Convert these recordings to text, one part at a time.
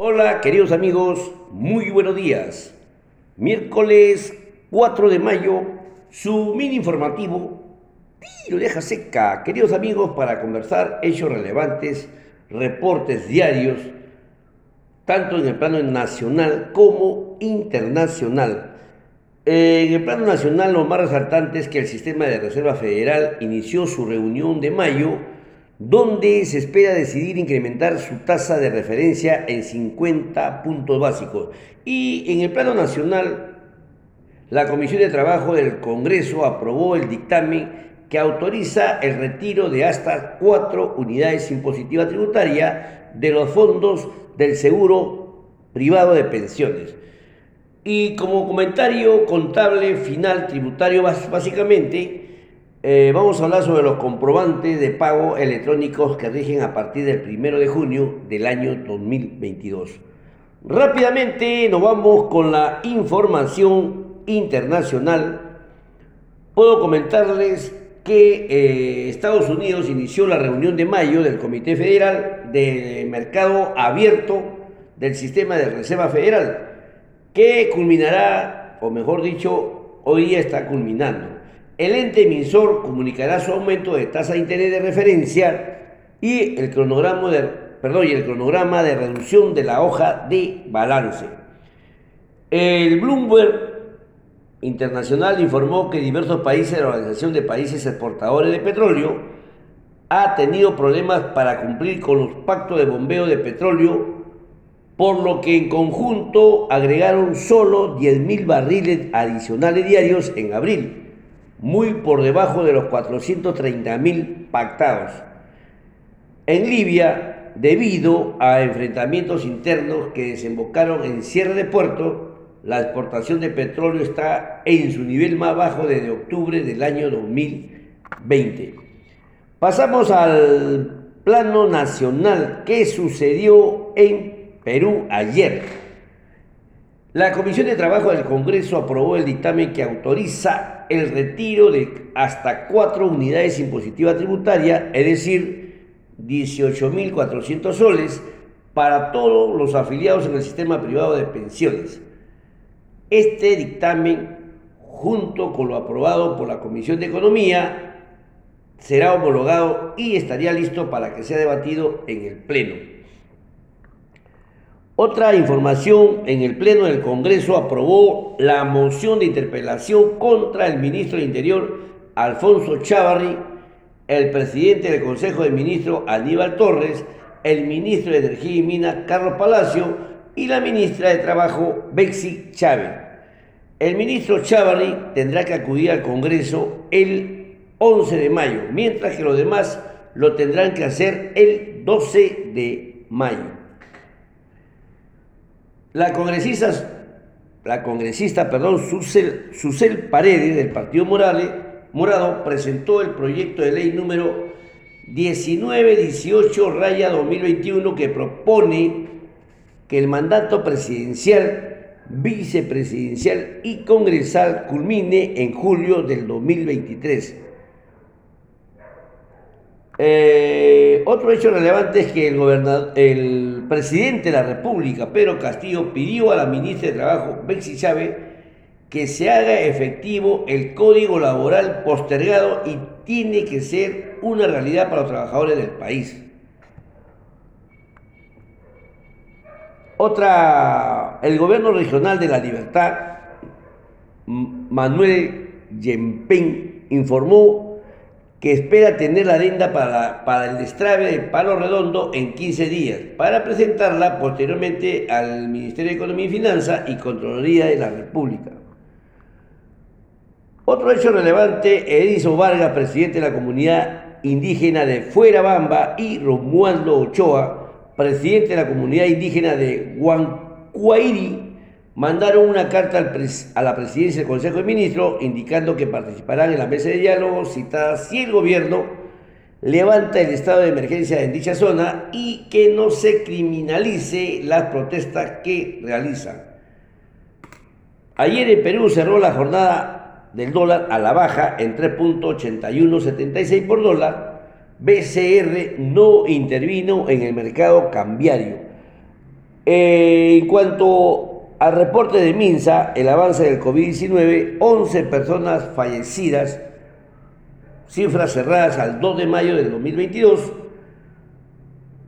Hola queridos amigos, muy buenos días. Miércoles 4 de mayo, su mini informativo lo deja seca, queridos amigos, para conversar hechos relevantes, reportes diarios, tanto en el plano nacional como internacional. En el plano nacional, lo más resaltante es que el sistema de Reserva Federal inició su reunión de mayo donde se espera decidir incrementar su tasa de referencia en 50 puntos básicos. Y en el plano nacional, la Comisión de Trabajo del Congreso aprobó el dictamen que autoriza el retiro de hasta cuatro unidades impositivas tributarias de los fondos del seguro privado de pensiones. Y como comentario contable final tributario, básicamente, eh, vamos a hablar sobre los comprobantes de pago electrónicos que rigen a partir del 1 de junio del año 2022. Rápidamente nos vamos con la información internacional. Puedo comentarles que eh, Estados Unidos inició la reunión de mayo del Comité Federal de Mercado Abierto del Sistema de Reserva Federal, que culminará, o mejor dicho, hoy día está culminando el ente emisor comunicará su aumento de tasa de interés de referencia y el cronograma de, perdón, y el cronograma de reducción de la hoja de balance. El Bloomberg Internacional informó que diversos países de la Organización de Países Exportadores de Petróleo ha tenido problemas para cumplir con los pactos de bombeo de petróleo, por lo que en conjunto agregaron solo 10.000 barriles adicionales diarios en abril muy por debajo de los 430.000 pactados. En Libia, debido a enfrentamientos internos que desembocaron en cierre de puertos, la exportación de petróleo está en su nivel más bajo desde octubre del año 2020. Pasamos al plano nacional. ¿Qué sucedió en Perú ayer? La Comisión de Trabajo del Congreso aprobó el dictamen que autoriza el retiro de hasta cuatro unidades impositivas tributarias, es decir, 18.400 soles, para todos los afiliados en el sistema privado de pensiones. Este dictamen, junto con lo aprobado por la Comisión de Economía, será homologado y estaría listo para que sea debatido en el Pleno. Otra información, en el Pleno del Congreso aprobó la moción de interpelación contra el ministro del Interior, Alfonso Chávarri, el presidente del Consejo de Ministros, Aníbal Torres, el ministro de Energía y Minas, Carlos Palacio, y la ministra de Trabajo, Bexi Chávez. El ministro Chávarri tendrá que acudir al Congreso el 11 de mayo, mientras que los demás lo tendrán que hacer el 12 de mayo. La congresista, perdón, Susel, Paredes del Partido Morado presentó el proyecto de ley número 1918 raya 2021 que propone que el mandato presidencial, vicepresidencial y congresal culmine en julio del 2023 eh, otro hecho relevante es que el, presidente de la República, Pedro Castillo, pidió a la ministra de Trabajo, Bexi Chávez, que se haga efectivo el código laboral postergado y tiene que ser una realidad para los trabajadores del país. Otra, el gobierno regional de la libertad, Manuel Yempen, informó que espera tener la adenda para, para el destrave de Palo Redondo en 15 días, para presentarla posteriormente al Ministerio de Economía y Finanzas y Contraloría de la República. Otro hecho relevante, Edison Vargas, presidente de la comunidad indígena de Fuera Bamba, y Romualdo Ochoa, presidente de la comunidad indígena de Huancuairi, mandaron una carta a la presidencia del Consejo de Ministros indicando que participarán en la mesa de diálogo citada si el gobierno levanta el estado de emergencia en dicha zona y que no se criminalice las protestas que realizan. Ayer en Perú cerró la jornada del dólar a la baja en 3.8176 por dólar. BCR no intervino en el mercado cambiario. En cuanto al reporte de Minsa, el avance del COVID-19, 11 personas fallecidas, cifras cerradas al 2 de mayo del 2022,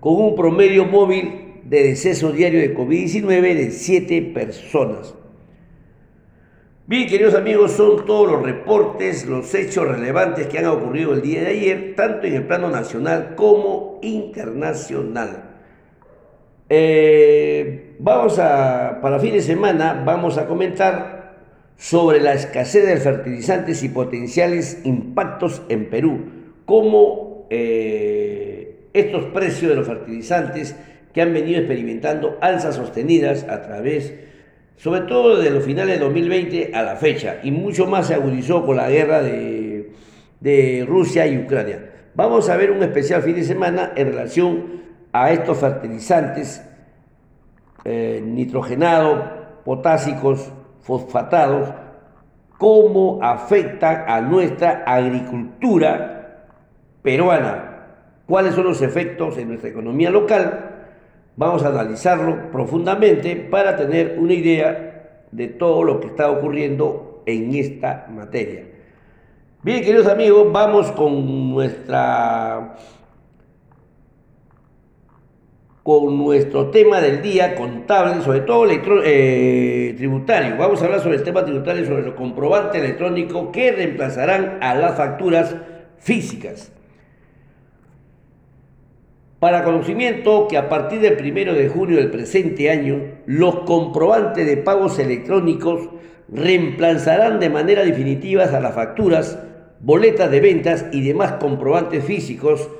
con un promedio móvil de deceso diario de COVID-19 de 7 personas. Bien, queridos amigos, son todos los reportes, los hechos relevantes que han ocurrido el día de ayer, tanto en el plano nacional como internacional. Eh, vamos a, para fin de semana, vamos a comentar sobre la escasez de fertilizantes y potenciales impactos en Perú, cómo eh, estos precios de los fertilizantes que han venido experimentando alzas sostenidas a través de sobre todo desde los finales de 2020 a la fecha, y mucho más se agudizó con la guerra de, Rusia y Ucrania. Vamos a ver un especial fin de semana en relación a estos fertilizantes eh, nitrogenados, potásicos, fosfatados, cómo afectan a nuestra agricultura peruana, cuáles son los efectos en nuestra economía local Vamos a analizarlo profundamente para tener una idea de todo lo que está ocurriendo en esta materia. Bien, queridos amigos, vamos con nuestra con nuestro tema del día contable, sobre todo eh, tributario. Vamos a hablar sobre el tema tributario, sobre los comprobantes electrónicos que reemplazarán a las facturas físicas. Para conocimiento que a partir del 1 de junio del presente año, los comprobantes de pagos electrónicos reemplazarán de manera definitiva a las facturas, boletas de ventas y demás comprobantes físicos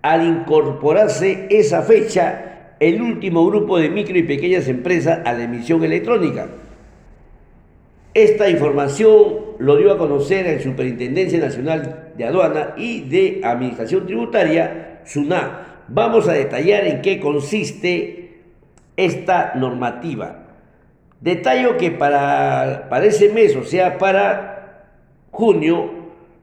al incorporarse esa fecha el último grupo de micro y pequeñas empresas a la emisión electrónica. Esta información lo dio a conocer en Superintendencia Nacional de Aduana y de Administración Tributaria, SUNA, Vamos a detallar en qué consiste esta normativa. Detallo que para, para ese mes, o sea, para junio,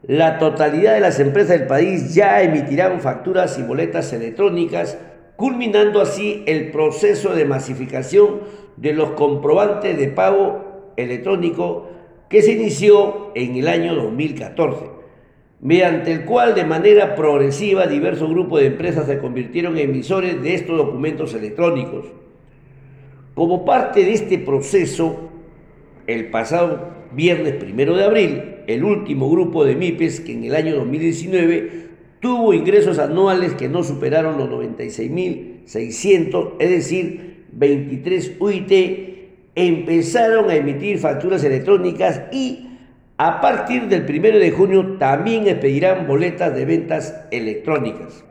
la totalidad de las empresas del país ya emitirán facturas y boletas electrónicas, culminando así el proceso de masificación de los comprobantes de pago electrónico que se inició en el año 2014 mediante el cual de manera progresiva diversos grupos de empresas se convirtieron en emisores de estos documentos electrónicos. Como parte de este proceso, el pasado viernes primero de abril, el último grupo de MIPES que en el año 2019 tuvo ingresos anuales que no superaron los 96.600, es decir, 23 UIT, empezaron a emitir facturas electrónicas y a partir del 1 de junio también expedirán boletas de ventas electrónicas.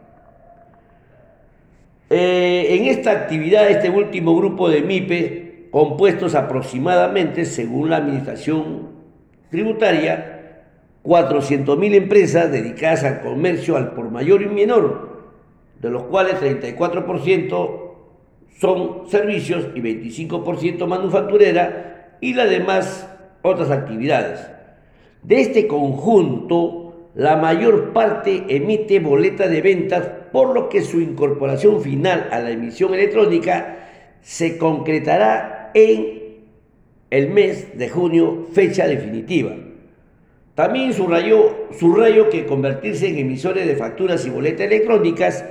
Eh, en esta actividad, este último grupo de MIPE, compuestos aproximadamente, según la Administración Tributaria, 400.000 empresas dedicadas al comercio al por mayor y menor, de los cuales 34% son servicios y 25% manufacturera y las demás otras actividades. De este conjunto, la mayor parte emite boleta de ventas, por lo que su incorporación final a la emisión electrónica se concretará en el mes de junio, fecha definitiva. También subrayó, subrayó que convertirse en emisores de facturas y boletas electrónicas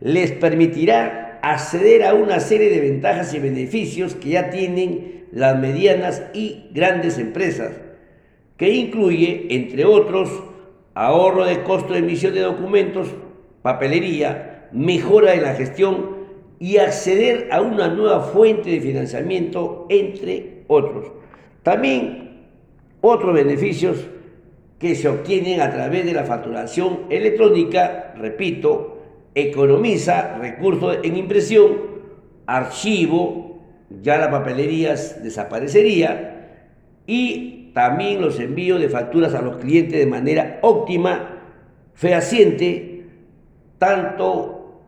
les permitirá acceder a una serie de ventajas y beneficios que ya tienen las medianas y grandes empresas que incluye, entre otros, ahorro de costo de emisión de documentos, papelería, mejora en la gestión y acceder a una nueva fuente de financiamiento, entre otros. También otros beneficios que se obtienen a través de la facturación electrónica, repito, economiza recursos en impresión, archivo, ya la papelería desaparecería y también los envíos de facturas a los clientes de manera óptima, fehaciente, tanto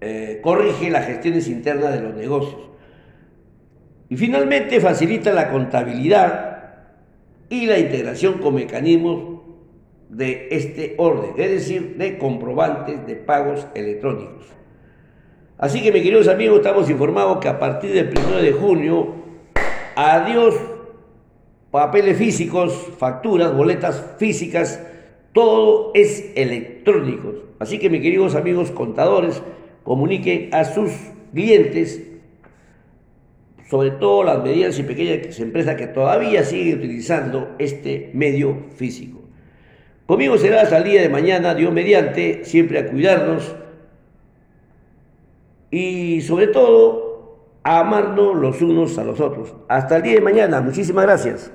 eh, corrige las gestiones internas de los negocios. Y finalmente facilita la contabilidad y la integración con mecanismos de este orden, es decir, de comprobantes de pagos electrónicos. Así que, mis queridos amigos, estamos informados que a partir del 1 de junio, adiós papeles físicos, facturas, boletas físicas, todo es electrónico. Así que, mis queridos amigos contadores, comuniquen a sus clientes, sobre todo las medianas y pequeñas empresas que todavía siguen utilizando este medio físico. Conmigo será el día de mañana, Dios mediante, siempre a cuidarnos y sobre todo a amarnos los unos a los otros. Hasta el día de mañana, muchísimas gracias.